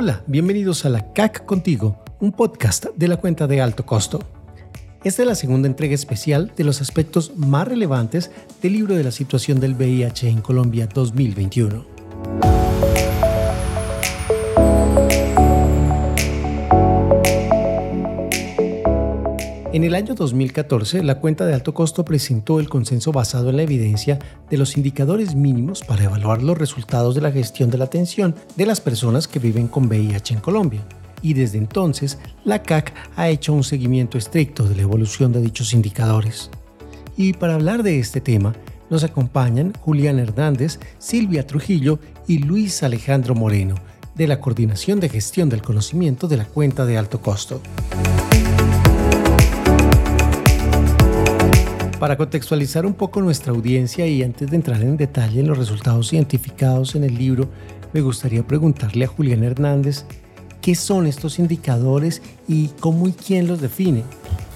Hola, bienvenidos a la CAC Contigo, un podcast de la cuenta de alto costo. Esta es la segunda entrega especial de los aspectos más relevantes del libro de la situación del VIH en Colombia 2021. En el año 2014, la cuenta de alto costo presentó el consenso basado en la evidencia de los indicadores mínimos para evaluar los resultados de la gestión de la atención de las personas que viven con VIH en Colombia. Y desde entonces, la CAC ha hecho un seguimiento estricto de la evolución de dichos indicadores. Y para hablar de este tema, nos acompañan Julián Hernández, Silvia Trujillo y Luis Alejandro Moreno, de la Coordinación de Gestión del Conocimiento de la Cuenta de Alto Costo. Para contextualizar un poco nuestra audiencia y antes de entrar en detalle en los resultados identificados en el libro, me gustaría preguntarle a Julián Hernández qué son estos indicadores y cómo y quién los define.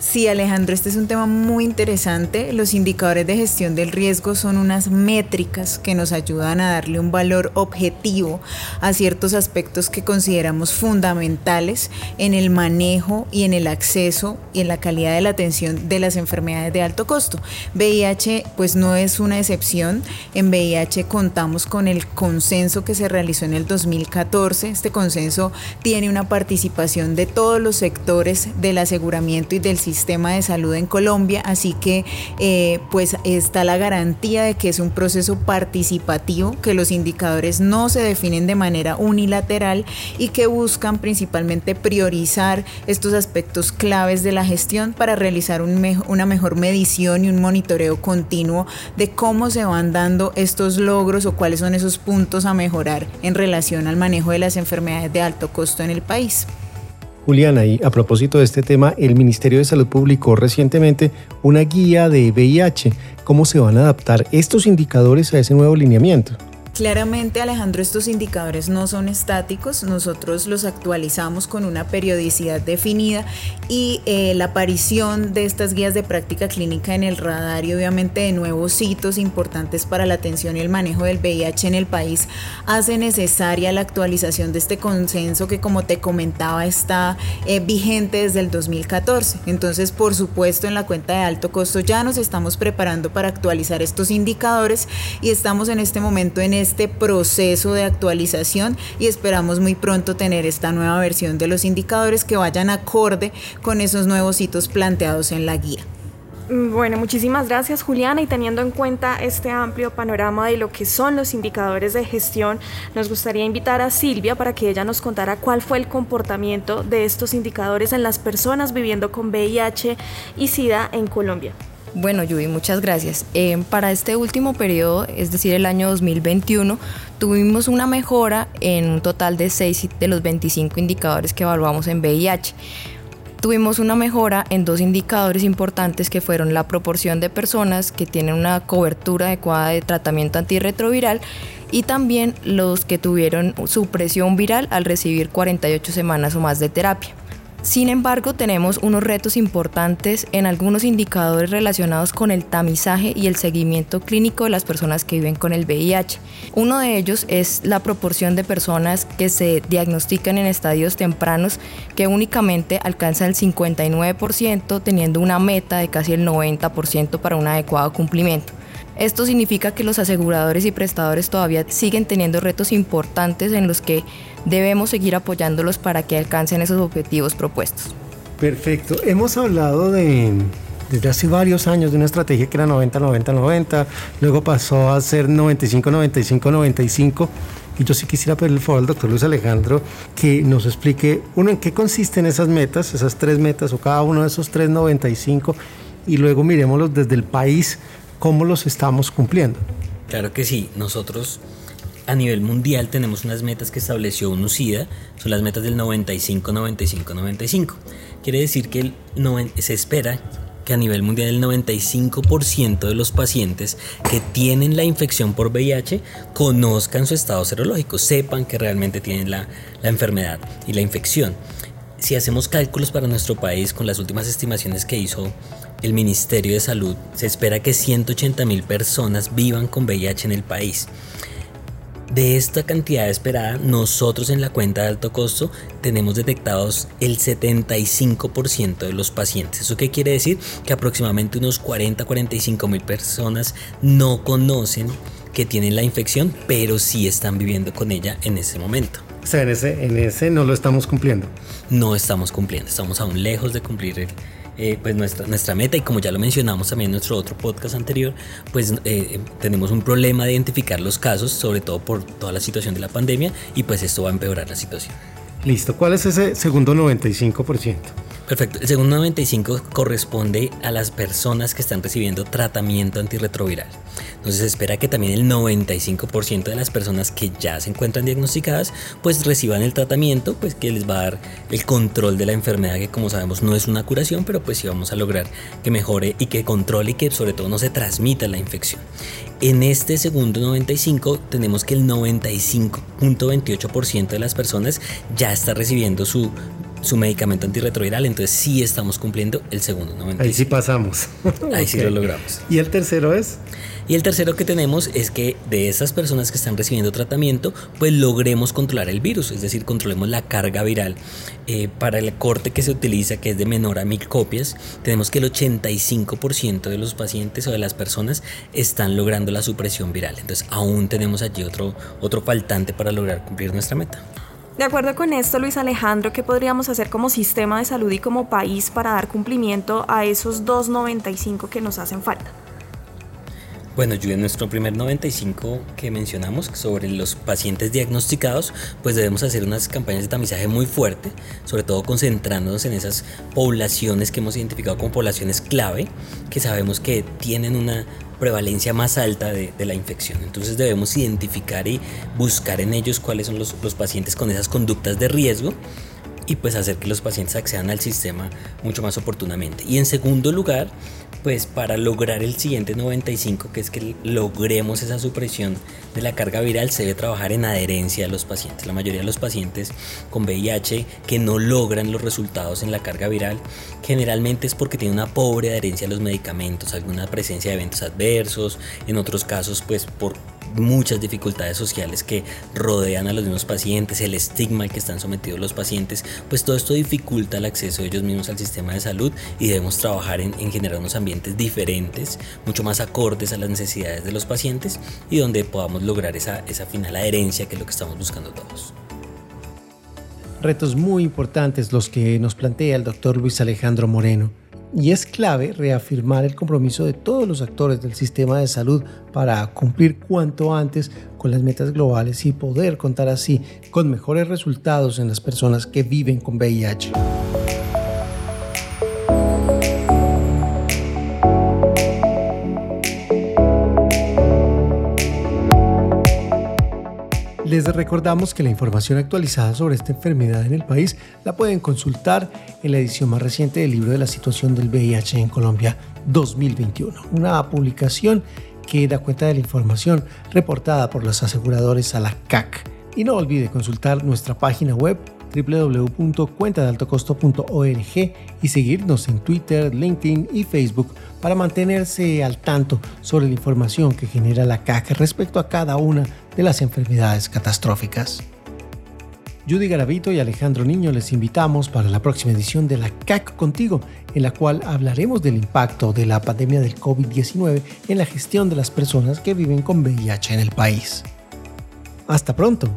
Sí, Alejandro, este es un tema muy interesante. Los indicadores de gestión del riesgo son unas métricas que nos ayudan a darle un valor objetivo a ciertos aspectos que consideramos fundamentales en el manejo y en el acceso y en la calidad de la atención de las enfermedades de alto costo. VIH pues no es una excepción. En VIH contamos con el consenso que se realizó en el 2014. Este consenso tiene una participación de todos los sectores del aseguramiento y del sistema sistema de salud en Colombia, así que eh, pues está la garantía de que es un proceso participativo, que los indicadores no se definen de manera unilateral y que buscan principalmente priorizar estos aspectos claves de la gestión para realizar una mejor medición y un monitoreo continuo de cómo se van dando estos logros o cuáles son esos puntos a mejorar en relación al manejo de las enfermedades de alto costo en el país. Juliana, y a propósito de este tema, el Ministerio de Salud publicó recientemente una guía de VIH. ¿Cómo se van a adaptar estos indicadores a ese nuevo lineamiento? Claramente, Alejandro, estos indicadores no son estáticos, nosotros los actualizamos con una periodicidad definida y eh, la aparición de estas guías de práctica clínica en el radar y obviamente de nuevos hitos importantes para la atención y el manejo del VIH en el país hace necesaria la actualización de este consenso que como te comentaba está eh, vigente desde el 2014. Entonces, por supuesto, en la cuenta de alto costo ya nos estamos preparando para actualizar estos indicadores y estamos en este momento en este proceso de actualización y esperamos muy pronto tener esta nueva versión de los indicadores que vayan acorde con esos nuevos hitos planteados en la guía. Bueno, muchísimas gracias Juliana y teniendo en cuenta este amplio panorama de lo que son los indicadores de gestión, nos gustaría invitar a Silvia para que ella nos contara cuál fue el comportamiento de estos indicadores en las personas viviendo con VIH y SIDA en Colombia. Bueno, Yubi, muchas gracias. Eh, para este último periodo, es decir, el año 2021, tuvimos una mejora en un total de 6 de los 25 indicadores que evaluamos en VIH. Tuvimos una mejora en dos indicadores importantes que fueron la proporción de personas que tienen una cobertura adecuada de tratamiento antirretroviral y también los que tuvieron supresión viral al recibir 48 semanas o más de terapia. Sin embargo, tenemos unos retos importantes en algunos indicadores relacionados con el tamizaje y el seguimiento clínico de las personas que viven con el VIH. Uno de ellos es la proporción de personas que se diagnostican en estadios tempranos que únicamente alcanza el 59% teniendo una meta de casi el 90% para un adecuado cumplimiento. Esto significa que los aseguradores y prestadores todavía siguen teniendo retos importantes en los que debemos seguir apoyándolos para que alcancen esos objetivos propuestos. Perfecto. Hemos hablado de, desde hace varios años de una estrategia que era 90-90-90, luego pasó a ser 95-95-95. Y yo sí quisiera pedirle el favor al doctor Luis Alejandro que nos explique, uno, en qué consisten esas metas, esas tres metas o cada uno de esos tres 95 y luego miremoslos desde el país cómo los estamos cumpliendo. Claro que sí, nosotros a nivel mundial tenemos unas metas que estableció UNUCIDA, son las metas del 95, 95, 95. Quiere decir que se espera que a nivel mundial el 95% de los pacientes que tienen la infección por VIH conozcan su estado serológico, sepan que realmente tienen la enfermedad y la infección. Si hacemos cálculos para nuestro país con las últimas estimaciones que hizo el Ministerio de Salud, se espera que 180 mil personas vivan con VIH en el país. De esta cantidad esperada, nosotros en la cuenta de alto costo tenemos detectados el 75% de los pacientes. ¿Eso qué quiere decir? Que aproximadamente unos 40-45 mil personas no conocen que tienen la infección, pero sí están viviendo con ella en ese momento. O sea, en ese, en ese no lo estamos cumpliendo. No estamos cumpliendo, estamos aún lejos de cumplir el, eh, pues nuestra, nuestra meta y como ya lo mencionamos también en nuestro otro podcast anterior, pues eh, tenemos un problema de identificar los casos, sobre todo por toda la situación de la pandemia y pues esto va a empeorar la situación. Listo, ¿cuál es ese segundo 95%? Perfecto. El segundo 95 corresponde a las personas que están recibiendo tratamiento antirretroviral. Entonces se espera que también el 95% de las personas que ya se encuentran diagnosticadas pues reciban el tratamiento pues que les va a dar el control de la enfermedad que como sabemos no es una curación pero pues sí vamos a lograr que mejore y que controle y que sobre todo no se transmita la infección. En este segundo 95 tenemos que el 95.28% de las personas ya está recibiendo su su medicamento antirretroviral, entonces sí estamos cumpliendo el segundo 95. Ahí sí pasamos. Ahí sí lo logramos. ¿Y el tercero es? Y el tercero que tenemos es que de esas personas que están recibiendo tratamiento, pues logremos controlar el virus, es decir, controlemos la carga viral. Eh, para el corte que se utiliza, que es de menor a mil copias, tenemos que el 85% de los pacientes o de las personas están logrando la supresión viral. Entonces aún tenemos allí otro, otro faltante para lograr cumplir nuestra meta. De acuerdo con esto, Luis Alejandro, ¿qué podríamos hacer como sistema de salud y como país para dar cumplimiento a esos 2.95 que nos hacen falta? Bueno, yo en nuestro primer 95 que mencionamos sobre los pacientes diagnosticados, pues debemos hacer unas campañas de tamizaje muy fuerte, sobre todo concentrándonos en esas poblaciones que hemos identificado como poblaciones clave, que sabemos que tienen una prevalencia más alta de, la infección. Entonces debemos identificar y buscar en ellos cuáles son los, los pacientes con esas conductas de riesgo y pues hacer que los pacientes accedan al sistema mucho más oportunamente. Y en segundo lugar, pues para lograr el siguiente 95, que es que logremos esa supresión de la carga viral, se debe trabajar en adherencia a los pacientes. La mayoría de los pacientes con VIH que no logran los resultados en la carga viral, generalmente es porque tienen una pobre adherencia a los medicamentos, alguna presencia de eventos adversos, en otros casos pues por muchas dificultades sociales que rodean a los mismos pacientes, el estigma al que están sometidos los pacientes, pues todo esto dificulta el acceso de ellos mismos al sistema de salud y debemos trabajar en, generar unos ambientes diferentes, mucho más acordes a las necesidades de los pacientes y donde podamos lograr esa, esa final adherencia que es lo que estamos buscando todos. Retos muy importantes los que nos plantea el doctor Luis Alejandro Moreno y es clave reafirmar el compromiso de todos los actores del sistema de salud para cumplir cuanto antes con las metas globales y poder contar así con mejores resultados en las personas que viven con VIH. Les recordamos que la información actualizada sobre esta enfermedad en el país la pueden consultar en la edición más reciente del libro de la situación del VIH en Colombia 2021, una publicación que da cuenta de la información reportada por los aseguradores a la CAC. Y no olvide consultar nuestra página web www.cuentadaltocosto.org y seguirnos en Twitter, LinkedIn y Facebook para mantenerse al tanto sobre la información que genera la CAC respecto a cada una de las enfermedades catastróficas. Judy Garavito y Alejandro Niño les invitamos para la próxima edición de la CAC Contigo, en la cual hablaremos del impacto de la pandemia del COVID-19 en la gestión de las personas que viven con VIH en el país. Hasta pronto.